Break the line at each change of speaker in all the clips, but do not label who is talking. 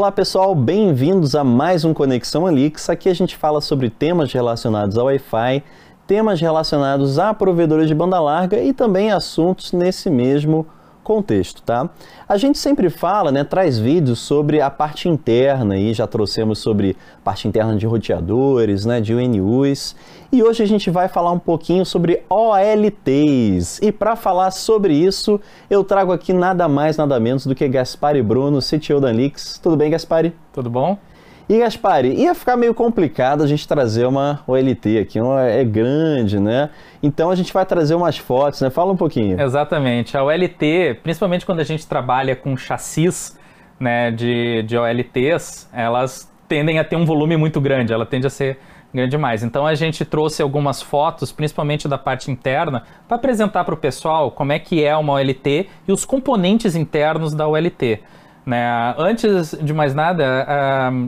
Olá pessoal, bem-vindos a mais um Conexão Alix. Aqui a gente fala sobre temas relacionados ao Wi-Fi, temas relacionados a provedores de banda larga e também assuntos nesse mesmo contexto, tá? A gente sempre fala, né, traz vídeos sobre a parte interna e já trouxemos sobre parte interna de roteadores, né, de UNUs. E hoje a gente vai falar um pouquinho sobre OLTs. E para falar sobre isso, eu trago aqui nada mais, nada menos do que Gaspari Bruno, CTO da Lix. Tudo bem, Gaspari?
Tudo bom?
E Gaspari, ia ficar meio complicado a gente trazer uma OLT aqui, uma, é grande, né? Então a gente vai trazer umas fotos, né? Fala um pouquinho.
Exatamente. A OLT, principalmente quando a gente trabalha com chassis né, de, de OLTs, elas tendem a ter um volume muito grande, ela tende a ser grande demais. Então a gente trouxe algumas fotos, principalmente da parte interna, para apresentar para o pessoal como é que é uma OLT e os componentes internos da OLT. Né? Antes de mais nada,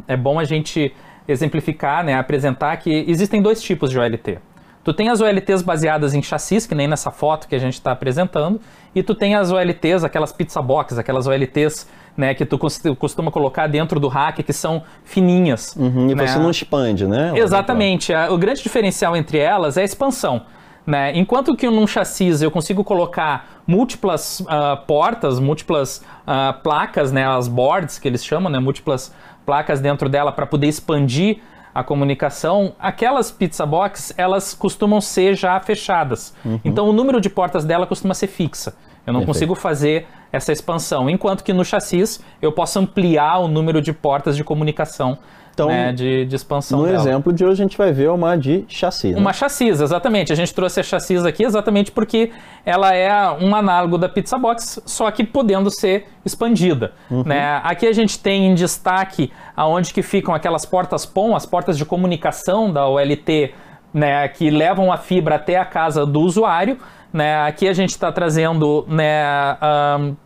é bom a gente exemplificar, né, apresentar que existem dois tipos de OLT. Tu tem as OLTs baseadas em chassis, que nem nessa foto que a gente está apresentando, e tu tem as OLTs, aquelas pizza box, aquelas OLTs né, que tu costuma colocar dentro do rack, que são fininhas.
Uhum,
e
né? você não expande, né?
Exatamente. O grande diferencial entre elas é a expansão. Né? Enquanto que num chassis eu consigo colocar múltiplas uh, portas, múltiplas uh, placas, né, as boards que eles chamam, né, múltiplas placas dentro dela para poder expandir a comunicação, aquelas pizza box elas costumam ser já fechadas. Uhum. Então o número de portas dela costuma ser fixa. Eu não Perfeito. consigo fazer essa expansão, enquanto que no chassis eu posso ampliar o número de portas de comunicação então, né, de, de, expansão.
No
dela.
exemplo de hoje, a gente vai ver uma de chassi. Né?
Uma chassis, exatamente. A gente trouxe a chassis aqui exatamente porque ela é um análogo da Pizza Box, só que podendo ser expandida. Uhum. Né? Aqui a gente tem em destaque aonde que ficam aquelas portas POM, as portas de comunicação da OLT, né, que levam a fibra até a casa do usuário. Né? Aqui a gente está trazendo né, um,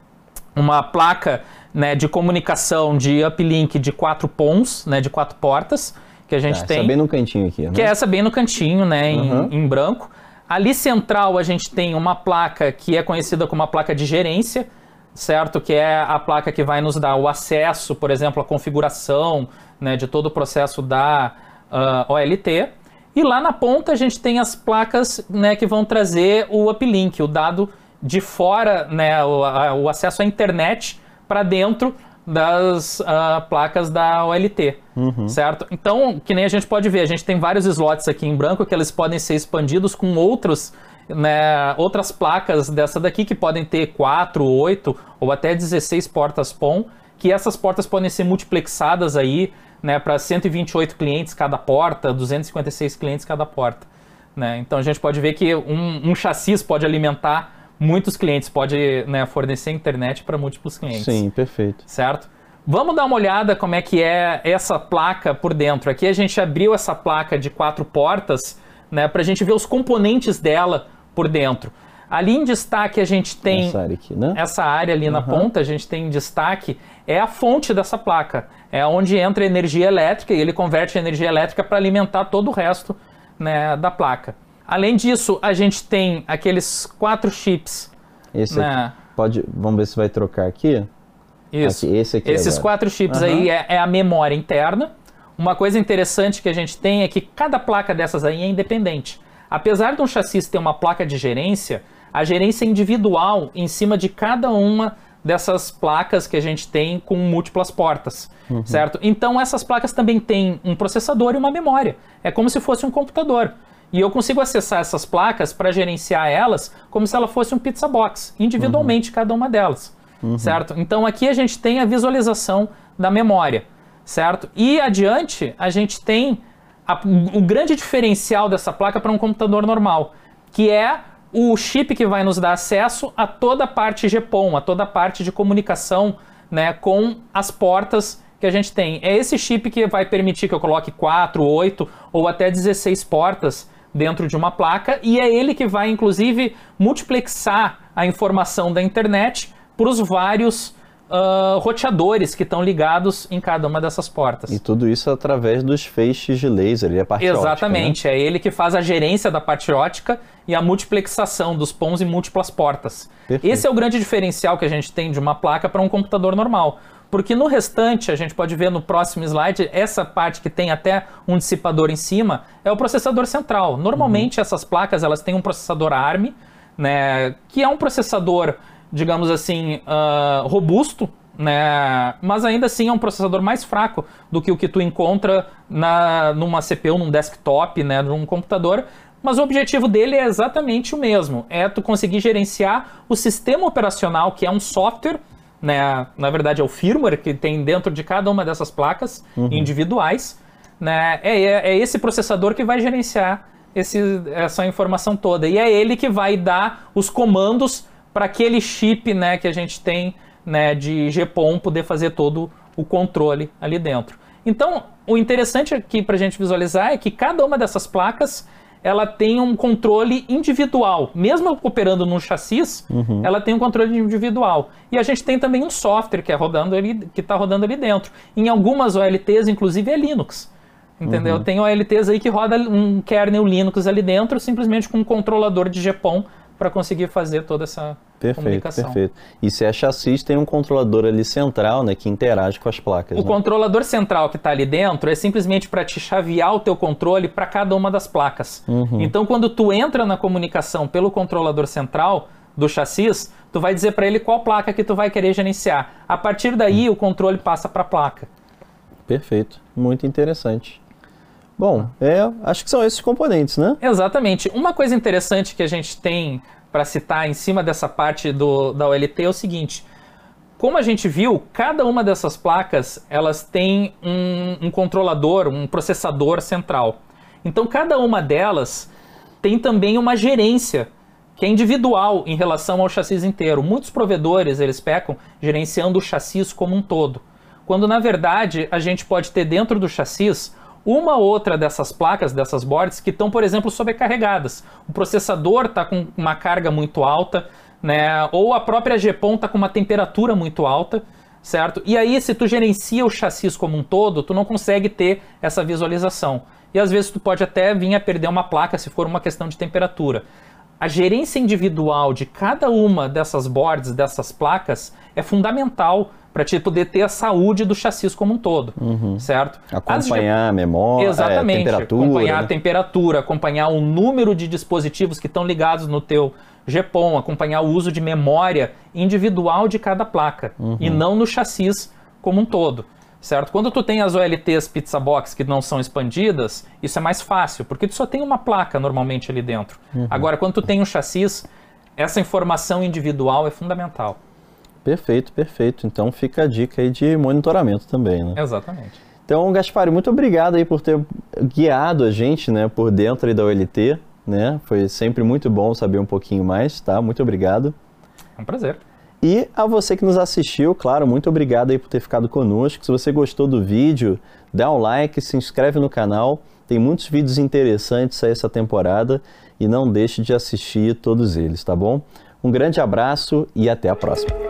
uma placa né, de comunicação de uplink de quatro pons, né, de quatro portas, que a gente
é,
tem.
Essa bem no cantinho aqui. Né?
Que é essa bem no cantinho, né, uhum. em, em, branco. Ali central a gente tem uma placa que é conhecida como a placa de gerência, certo? Que é a placa que vai nos dar o acesso, por exemplo, a configuração né, de todo o processo da uh, OLT. E lá na ponta a gente tem as placas né, que vão trazer o uplink, o dado de fora, né, o, a, o acesso à internet para dentro das uh, placas da OLT, uhum. certo? Então, que nem a gente pode ver, a gente tem vários slots aqui em branco que eles podem ser expandidos com outros, né, outras placas dessa daqui que podem ter 4, 8 ou até 16 portas POM, que essas portas podem ser multiplexadas aí, né, para 128 clientes cada porta, 256 clientes cada porta. Né? Então a gente pode ver que um, um chassis pode alimentar muitos clientes, pode né, fornecer internet para múltiplos clientes.
Sim, perfeito.
Certo? Vamos dar uma olhada como é que é essa placa por dentro. Aqui a gente abriu essa placa de quatro portas né, para a gente ver os componentes dela por dentro. Ali em destaque a gente tem
essa área, aqui, né?
essa área ali uhum. na ponta, a gente tem em destaque, é a fonte dessa placa. É onde entra energia elétrica e ele converte a energia elétrica para alimentar todo o resto né, da placa. Além disso, a gente tem aqueles quatro chips.
Esse né? aqui, pode, vamos ver se vai trocar aqui.
Isso.
Aqui, esse aqui
Esses
agora.
quatro chips uhum. aí é, é, a memória interna. Uma coisa interessante que a gente tem é que cada placa dessas aí é independente. Apesar de um chassi ter uma placa de gerência, a gerência é individual em cima de cada uma dessas placas que a gente tem com múltiplas portas, uhum. certo? Então essas placas também têm um processador e uma memória. É como se fosse um computador. E eu consigo acessar essas placas para gerenciar elas como se ela fosse um pizza box, individualmente uhum. cada uma delas, uhum. certo? Então aqui a gente tem a visualização da memória, certo? E adiante a gente tem a, o grande diferencial dessa placa para um computador normal, que é o chip que vai nos dar acesso a toda a parte GPON, a toda a parte de comunicação né, com as portas que a gente tem. É esse chip que vai permitir que eu coloque 4, 8 ou até 16 portas dentro de uma placa e é ele que vai, inclusive, multiplexar a informação da internet para os vários uh, roteadores que estão ligados em cada uma dessas portas.
E tudo isso através dos feixes de laser e a parte
Exatamente,
ótica,
né? é ele que faz a gerência da parte ótica e a multiplexação dos pons em múltiplas portas. Perfeito. Esse é o grande diferencial que a gente tem de uma placa para um computador normal. Porque no restante, a gente pode ver no próximo slide, essa parte que tem até um dissipador em cima é o processador central. Normalmente uhum. essas placas elas têm um processador ARM, né, que é um processador, digamos assim, uh, robusto, né? Mas ainda assim é um processador mais fraco do que o que tu encontra na, numa CPU, num desktop, né, num computador. Mas o objetivo dele é exatamente o mesmo: é tu conseguir gerenciar o sistema operacional, que é um software, né? Na verdade é o firmware que tem dentro de cada uma dessas placas uhum. individuais, né? É, é, é esse processador que vai gerenciar esse, essa informação toda e é ele que vai dar os comandos para aquele chip, né, que a gente tem né, de GPON poder fazer todo o controle ali dentro. Então, o interessante aqui para a gente visualizar é que cada uma dessas placas ela tem um controle individual. Mesmo operando no chassis, uhum. ela tem um controle individual. E a gente tem também um software que é rodando ali, que está rodando ali dentro. Em algumas OLTs, inclusive, é Linux. Entendeu? Uhum. Tem OLTs aí que roda um kernel Linux ali dentro, simplesmente com um controlador de GPON para conseguir fazer toda essa
perfeito,
comunicação.
Perfeito. E se é chassi, tem um controlador ali central, né, que interage com as placas.
O
né?
controlador central que está ali dentro é simplesmente para te chavear o teu controle para cada uma das placas. Uhum. Então, quando tu entra na comunicação pelo controlador central do chassi, tu vai dizer para ele qual placa que tu vai querer gerenciar. A partir daí, uhum. o controle passa para a placa.
Perfeito. Muito interessante. Bom, é, acho que são esses componentes, né?
Exatamente. Uma coisa interessante que a gente tem para citar em cima dessa parte do, da OLT é o seguinte. Como a gente viu, cada uma dessas placas elas têm um, um controlador, um processador central. Então, cada uma delas tem também uma gerência que é individual em relação ao chassi inteiro. Muitos provedores eles pecam gerenciando o chassi como um todo, quando na verdade a gente pode ter dentro do chassi uma outra dessas placas, dessas boards, que estão, por exemplo, sobrecarregadas. O processador está com uma carga muito alta, né? ou a própria GPON está com uma temperatura muito alta, certo? E aí, se tu gerencia o chassi como um todo, tu não consegue ter essa visualização. E às vezes tu pode até vir a perder uma placa se for uma questão de temperatura. A gerência individual de cada uma dessas boards, dessas placas, é fundamental para te poder ter a saúde do chassi como um todo, uhum. certo?
Acompanhar a memória,
Exatamente,
é, temperatura.
acompanhar a temperatura, acompanhar o número de dispositivos que estão ligados no teu GPON, acompanhar o uso de memória individual de cada placa uhum. e não no chassi como um todo. Certo? Quando tu tem as OLTs Pizza Box que não são expandidas, isso é mais fácil, porque tu só tem uma placa normalmente ali dentro. Uhum. Agora, quando tu tem um chassi, essa informação individual é fundamental.
Perfeito, perfeito. Então fica a dica aí de monitoramento também, né?
Exatamente.
Então, Gaspar, muito obrigado aí por ter guiado a gente, né, por dentro aí da OLT, né? Foi sempre muito bom saber um pouquinho mais, tá? Muito obrigado.
É um prazer.
E a você que nos assistiu, claro, muito obrigado aí por ter ficado conosco. Se você gostou do vídeo, dá um like, se inscreve no canal. Tem muitos vídeos interessantes aí essa temporada e não deixe de assistir todos eles, tá bom? Um grande abraço e até a próxima.